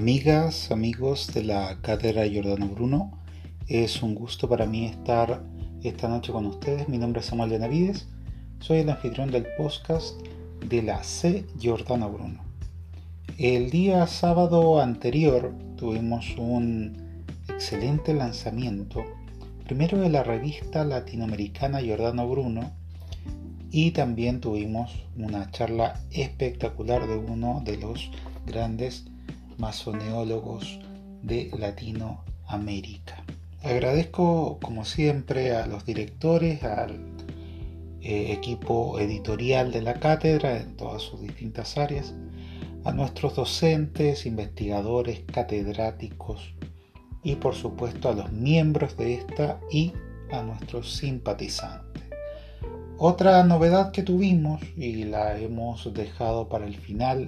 Amigas, amigos de la Cátedra Giordano Bruno, es un gusto para mí estar esta noche con ustedes. Mi nombre es Samuel Benavides, soy el anfitrión del podcast de la C. Giordano Bruno. El día sábado anterior tuvimos un excelente lanzamiento, primero de la revista latinoamericana Giordano Bruno, y también tuvimos una charla espectacular de uno de los grandes masoneólogos de Latinoamérica. Agradezco como siempre a los directores, al eh, equipo editorial de la cátedra en todas sus distintas áreas, a nuestros docentes, investigadores, catedráticos y por supuesto a los miembros de esta y a nuestros simpatizantes. Otra novedad que tuvimos y la hemos dejado para el final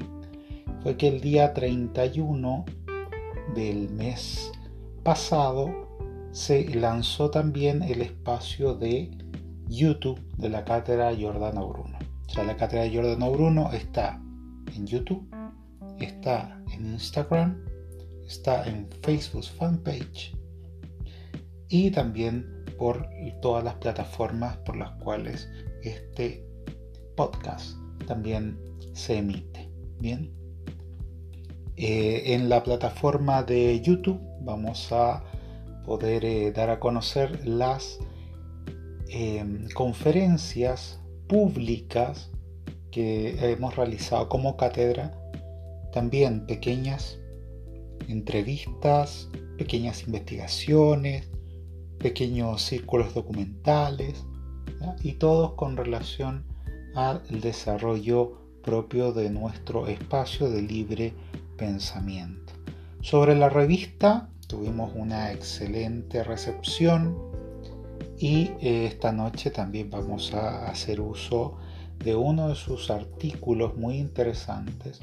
fue que el día 31 del mes pasado se lanzó también el espacio de YouTube de la cátedra Giordano Bruno. O sea, la cátedra Giordano Bruno está en YouTube, está en Instagram, está en Facebook fanpage y también por todas las plataformas por las cuales este podcast también se emite. Bien. Eh, en la plataforma de YouTube. Vamos a poder eh, dar a conocer las em, conferencias públicas que hemos realizado como cátedra, también pequeñas entrevistas, pequeñas investigaciones, pequeños círculos documentales y todos con relación al desarrollo propio de nuestro espacio de libre Sobre la revista tuvimos una excelente recepción y eh, esta noche también vamos a hacer uso de uno de sus artículos muy interesantes.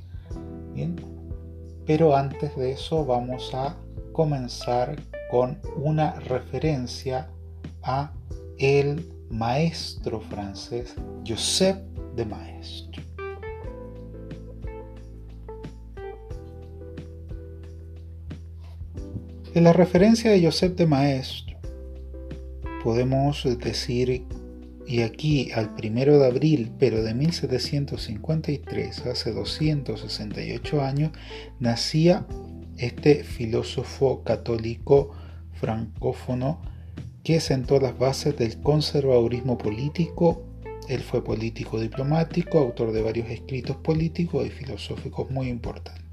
Pero antes de eso vamos a comenzar con una referencia a el maestro francés Joseph de Maistre. En la referencia de Joseph de Maistre podemos decir, y aquí al primero de abril, pero de 1753, hace 268 años, nacía este filósofo católico francófono que sentó las bases del conservadurismo político. Él fue político diplomático, autor de varios escritos políticos y filosóficos muy importantes.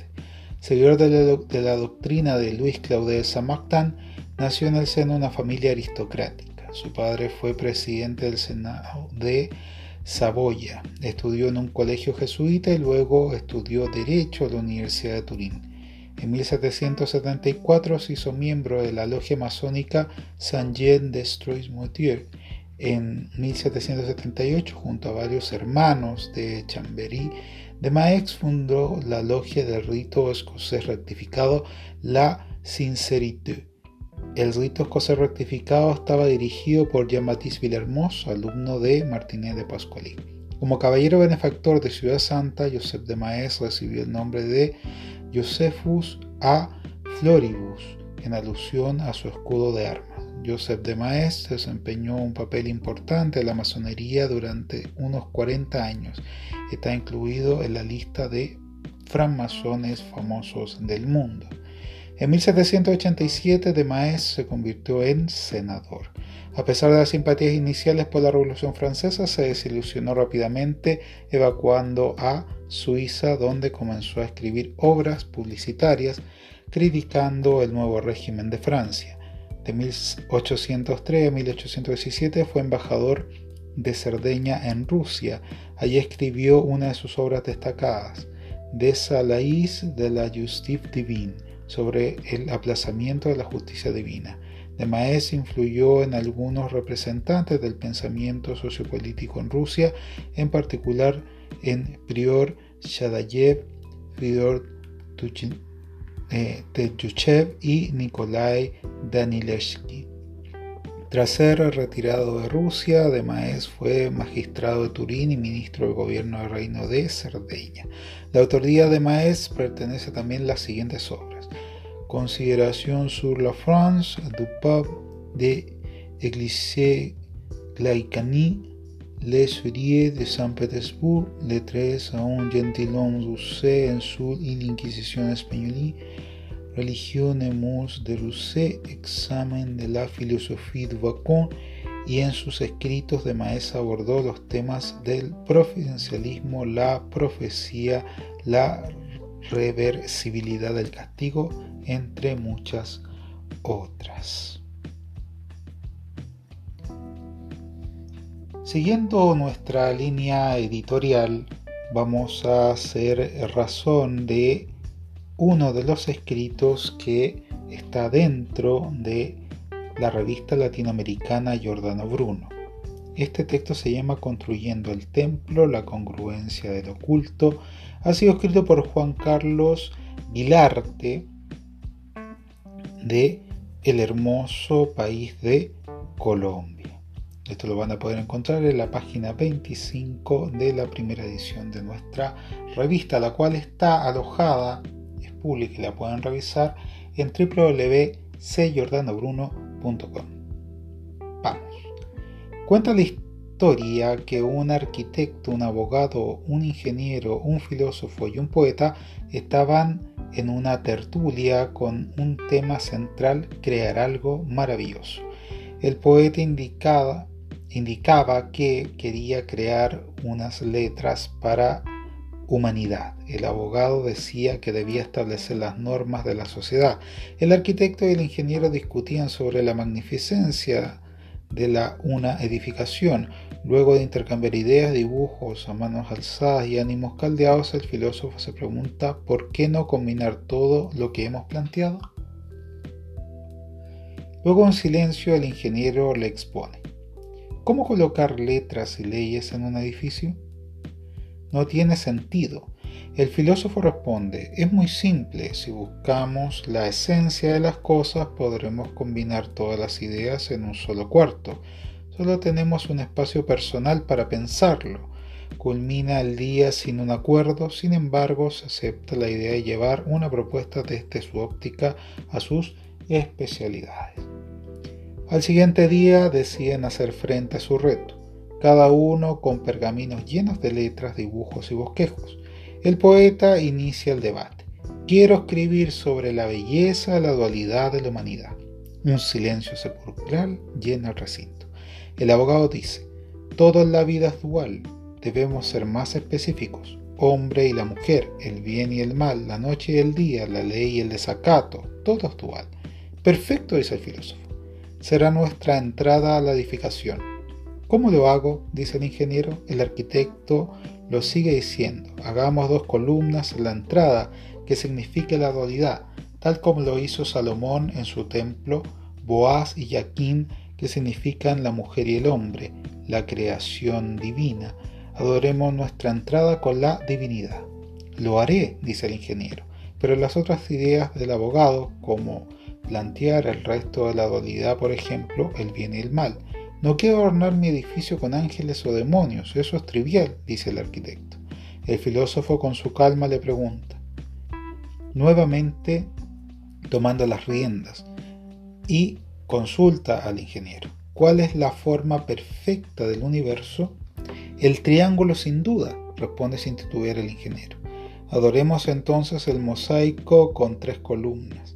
Seguidor de la, doctrina de Luis Claude de Saint-Martin, nació en el seno de una familia aristocrática. Su padre fue presidente del Senado de Saboya. Estudió en un colegio jesuita y luego estudió Derecho en la Universidad de Turín. En 1774 se hizo miembro de la logia masónica Saint-Jean de Strois-Moutier. En 1778, junto a varios hermanos de Chambéry de Maix, fundó la logia del rito escocés rectificado, la Sincérité. El rito escocés rectificado estaba dirigido por Jean-Baptiste Villermoz, alumno de Martinet de Pascuali. Como caballero benefactor de Ciudad Santa, Joseph de Maez recibió el nombre de Josephus a Floribus, en alusión a su escudo de armas. Joseph de Maes desempeñó un papel importante en la masonería durante unos 40 años. Está incluido en la lista de francmasones famosos del mundo. En 1787 de Maes se convirtió en senador. A pesar de las simpatías iniciales por la Revolución Francesa, se desilusionó rápidamente, evacuando a Suiza, donde comenzó a escribir obras publicitarias criticando el nuevo régimen de Francia. De 1803 a 1817 fue embajador de Cerdeña en Rusia. Allí escribió una de sus obras destacadas, De Salais de la Justice Divine, sobre el aplazamiento de la justicia divina. De Maes influyó en algunos representantes del pensamiento sociopolítico en Rusia, en particular en Prior Shadayev, Fyodor eh, y Nikolai Danilevsky. Tras ser retirado de Rusia, de Maes fue magistrado de Turín y ministro del gobierno del reino de Cerdeña. La autoría de Maes pertenece también a las siguientes obras. Considération sur la France du pape de l'Église Glaïcani, les Suriers de Saint-Pétersbourg, les 13 a un gentilhomme rusé en sur l'Inquisition espagnole, Religion et mœurs de Rousset, examen de la philosophie de Bacon, y en sus escritos de Maesa abordó los temas del providencialismo, la profecía, la reversibilidad del castigo, entre muchas otras. Siguiendo nuestra línea editorial, vamos a hacer razón de uno de los escritos que está dentro de la revista latinoamericana Giordano Bruno. Este texto se llama Construyendo el Templo, la congruencia del oculto. Ha sido escrito por Juan Carlos Vilarte de El hermoso país de Colombia. Esto lo van a poder encontrar en la página 25 de la primera edición de nuestra revista, la cual está alojada, es pública y la pueden revisar en www.cjordanobruno.com Vamos. Cuenta la historia que un arquitecto, un abogado, un ingeniero, un filósofo y un poeta estaban en una tertulia con un tema central, crear algo maravilloso. El poeta indicaba, indicaba que quería crear unas letras para humanidad. El abogado decía que debía establecer las normas de la sociedad. El arquitecto y el ingeniero discutían sobre la magnificencia de la una edificación. Luego de intercambiar ideas, dibujos a manos alzadas y ánimos caldeados, el filósofo se pregunta ¿por qué no combinar todo lo que hemos planteado? Luego en silencio el ingeniero le expone. ¿Cómo colocar letras y leyes en un edificio? no tiene sentido. El filósofo responde, es muy simple, si buscamos la esencia de las cosas podremos combinar todas las ideas en un solo cuarto. Solo tenemos un espacio personal para pensarlo. Culmina el día sin un acuerdo, sin embargo se acepta la idea de llevar una propuesta desde su óptica a sus especialidades. Al siguiente día deciden hacer frente a su reto cada uno con pergaminos llenos de letras, dibujos y bosquejos. El poeta inicia el debate. Quiero escribir sobre la belleza, la dualidad de la humanidad. Un silencio sepulcral llena el recinto. El abogado dice, todo en la vida es dual, debemos ser más específicos. Hombre y la mujer, el bien y el mal, la noche y el día, la ley y el desacato, todo es dual. Perfecto, dice el filósofo. Será nuestra entrada a la edificación ¿Cómo lo hago? dice el ingeniero. El arquitecto lo sigue diciendo. Hagamos dos columnas en la entrada que signifique la dualidad, tal como lo hizo Salomón en su templo, Boaz y Jaquín que significan la mujer y el hombre, la creación divina. Adoremos nuestra entrada con la divinidad. Lo haré, dice el ingeniero, pero las otras ideas del abogado, como plantear el resto de la dualidad, por ejemplo, el bien y el mal, no quiero adornar mi edificio con ángeles o demonios, eso es trivial, dice el arquitecto. El filósofo con su calma le pregunta, nuevamente tomando las riendas, y consulta al ingeniero, ¿cuál es la forma perfecta del universo? El triángulo sin duda, responde sin titubear el ingeniero. Adoremos entonces el mosaico con tres columnas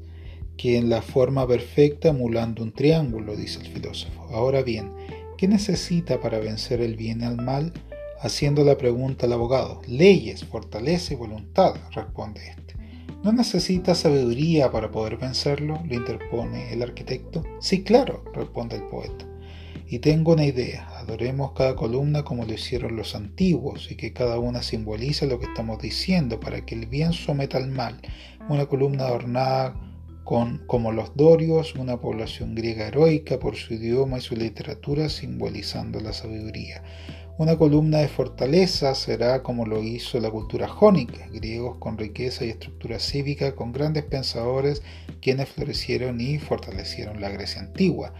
que en la forma perfecta emulando un triángulo, dice el filósofo. Ahora bien, ¿qué necesita para vencer el bien el mal? Haciendo la pregunta al abogado. Leyes, fortaleza y voluntad, responde este. ¿No necesita sabiduría para poder vencerlo? le interpone el arquitecto. Sí, claro, responde el poeta. Y tengo una idea, adoremos cada columna como lo hicieron los antiguos y que cada una simbolice lo que estamos diciendo para que el bien someta al mal. Una columna adornada como los dorios, una población griega heroica por su idioma y su literatura simbolizando la sabiduría. Una columna de fortaleza será como lo hizo la cultura jónica, griegos con riqueza y estructura cívica, con grandes pensadores quienes florecieron y fortalecieron la Grecia antigua.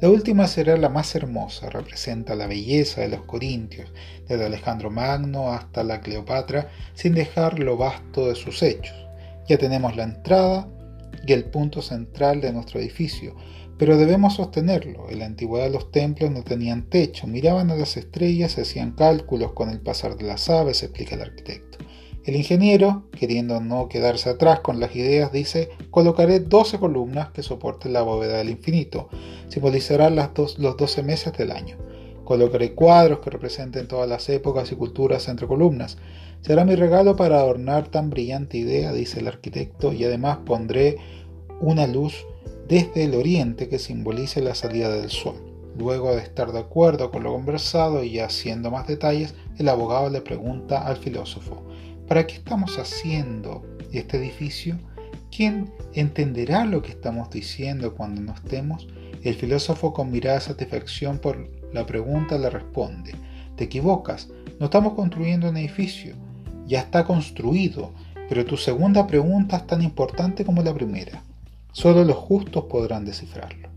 La última será la más hermosa, representa la belleza de los corintios, desde Alejandro Magno hasta la Cleopatra, sin dejar lo vasto de sus hechos. Ya tenemos la entrada, y el punto central de nuestro edificio, pero debemos sostenerlo. En la antigüedad los templos no tenían techo, miraban a las estrellas, hacían cálculos con el pasar de las aves, explica el arquitecto. El ingeniero, queriendo no quedarse atrás con las ideas, dice, colocaré 12 columnas que soporten la bóveda del infinito, simbolizarán las dos, los 12 meses del año. Colocaré cuadros que representen todas las épocas y culturas entre columnas. Será mi regalo para adornar tan brillante idea, dice el arquitecto, y además pondré una luz desde el oriente que simbolice la salida del sol. Luego de estar de acuerdo con lo conversado y haciendo más detalles, el abogado le pregunta al filósofo, ¿para qué estamos haciendo este edificio? ¿Quién entenderá lo que estamos diciendo cuando no estemos? El filósofo con mirada de satisfacción por la pregunta le responde, te equivocas, no estamos construyendo un edificio, ya está construido, pero tu segunda pregunta es tan importante como la primera. Solo los justos podrán descifrarlo.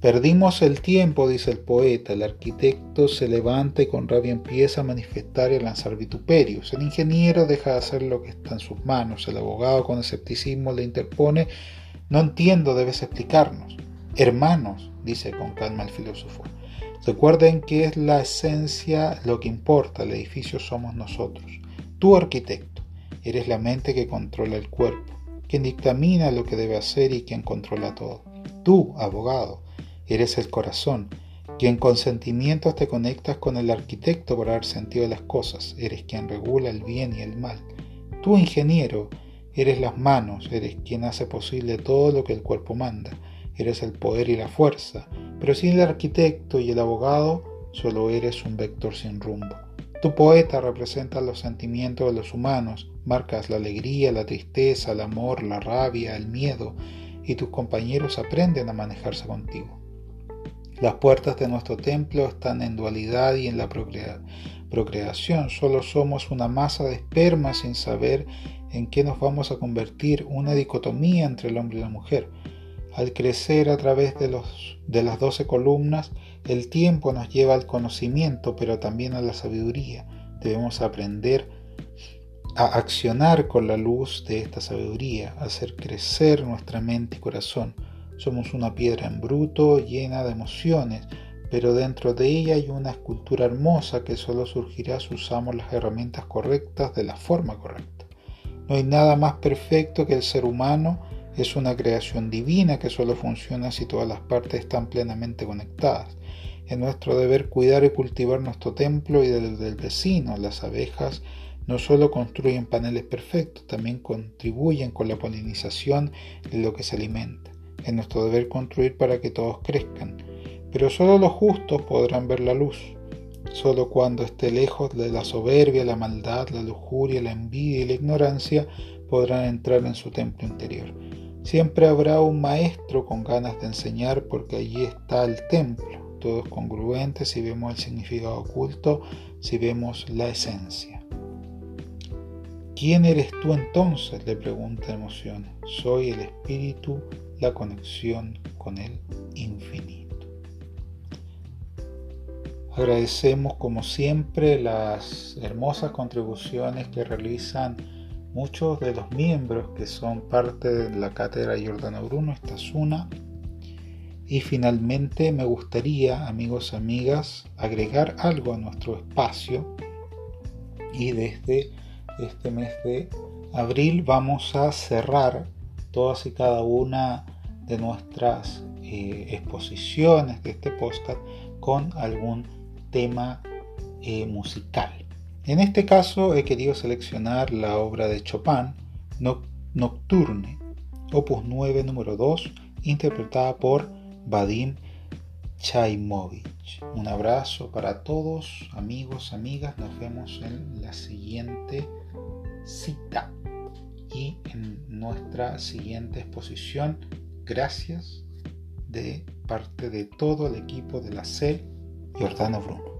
Perdimos el tiempo, dice el poeta, el arquitecto se levanta y con rabia empieza a manifestar y a lanzar vituperios. El ingeniero deja de hacer lo que está en sus manos. El abogado con escepticismo le interpone, no entiendo, debes explicarnos. Hermanos, dice con calma el filósofo, recuerden que es la esencia lo que importa, el edificio somos nosotros. Tú arquitecto, eres la mente que controla el cuerpo quien dictamina lo que debe hacer y quien controla todo. Tú, abogado, eres el corazón, quien con sentimientos te conectas con el arquitecto para dar sentido a las cosas, eres quien regula el bien y el mal. Tú, ingeniero, eres las manos, eres quien hace posible todo lo que el cuerpo manda, eres el poder y la fuerza, pero sin el arquitecto y el abogado, solo eres un vector sin rumbo. Tu poeta representa los sentimientos de los humanos, marcas la alegría, la tristeza, el amor, la rabia, el miedo, y tus compañeros aprenden a manejarse contigo. Las puertas de nuestro templo están en dualidad y en la procreación. Solo somos una masa de esperma sin saber en qué nos vamos a convertir, una dicotomía entre el hombre y la mujer. Al crecer a través de, los, de las doce columnas, el tiempo nos lleva al conocimiento, pero también a la sabiduría. Debemos aprender a accionar con la luz de esta sabiduría, hacer crecer nuestra mente y corazón. Somos una piedra en bruto llena de emociones, pero dentro de ella hay una escultura hermosa que solo surgirá si usamos las herramientas correctas de la forma correcta. No hay nada más perfecto que el ser humano es una creación divina que solo funciona si todas las partes están plenamente conectadas. Es nuestro deber cuidar y cultivar nuestro templo y del, del vecino. Las abejas no solo construyen paneles perfectos, también contribuyen con la polinización de lo que se alimenta. Es nuestro deber construir para que todos crezcan. Pero solo los justos podrán ver la luz. Solo cuando esté lejos de la soberbia, la maldad, la lujuria, la envidia y la ignorancia podrán entrar en su templo interior. Siempre habrá un maestro con ganas de enseñar porque allí está el templo. Todo es congruente si vemos el significado oculto, si vemos la esencia. ¿Quién eres tú entonces? le pregunta emociones. Soy el espíritu, la conexión con el infinito. Agradecemos como siempre las hermosas contribuciones que realizan muchos de los miembros que son parte de la cátedra Giordano Bruno, esta es una. Y finalmente me gustaría, amigos amigas, agregar algo a nuestro espacio. Y desde este mes de abril vamos a cerrar todas y cada una de nuestras eh, exposiciones de este podcast con algún tema eh, musical. En este caso he querido seleccionar la obra de Chopin, Nocturne, opus 9 número 2, interpretada por Vadim Chaimovich. Un abrazo para todos, amigos, amigas. Nos vemos en la siguiente cita y en nuestra siguiente exposición. Gracias de parte de todo el equipo de la C. Jordano Bruno.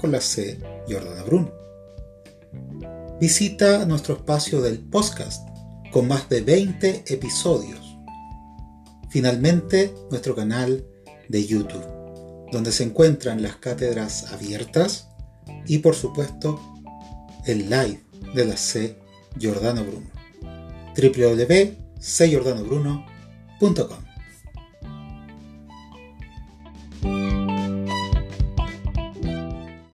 con la C. Jordana Bruno. Visita nuestro espacio del podcast con más de 20 episodios. Finalmente, nuestro canal de YouTube, donde se encuentran las cátedras abiertas y por supuesto el live de la C. Jordano Bruno. www.cjordanobruno.com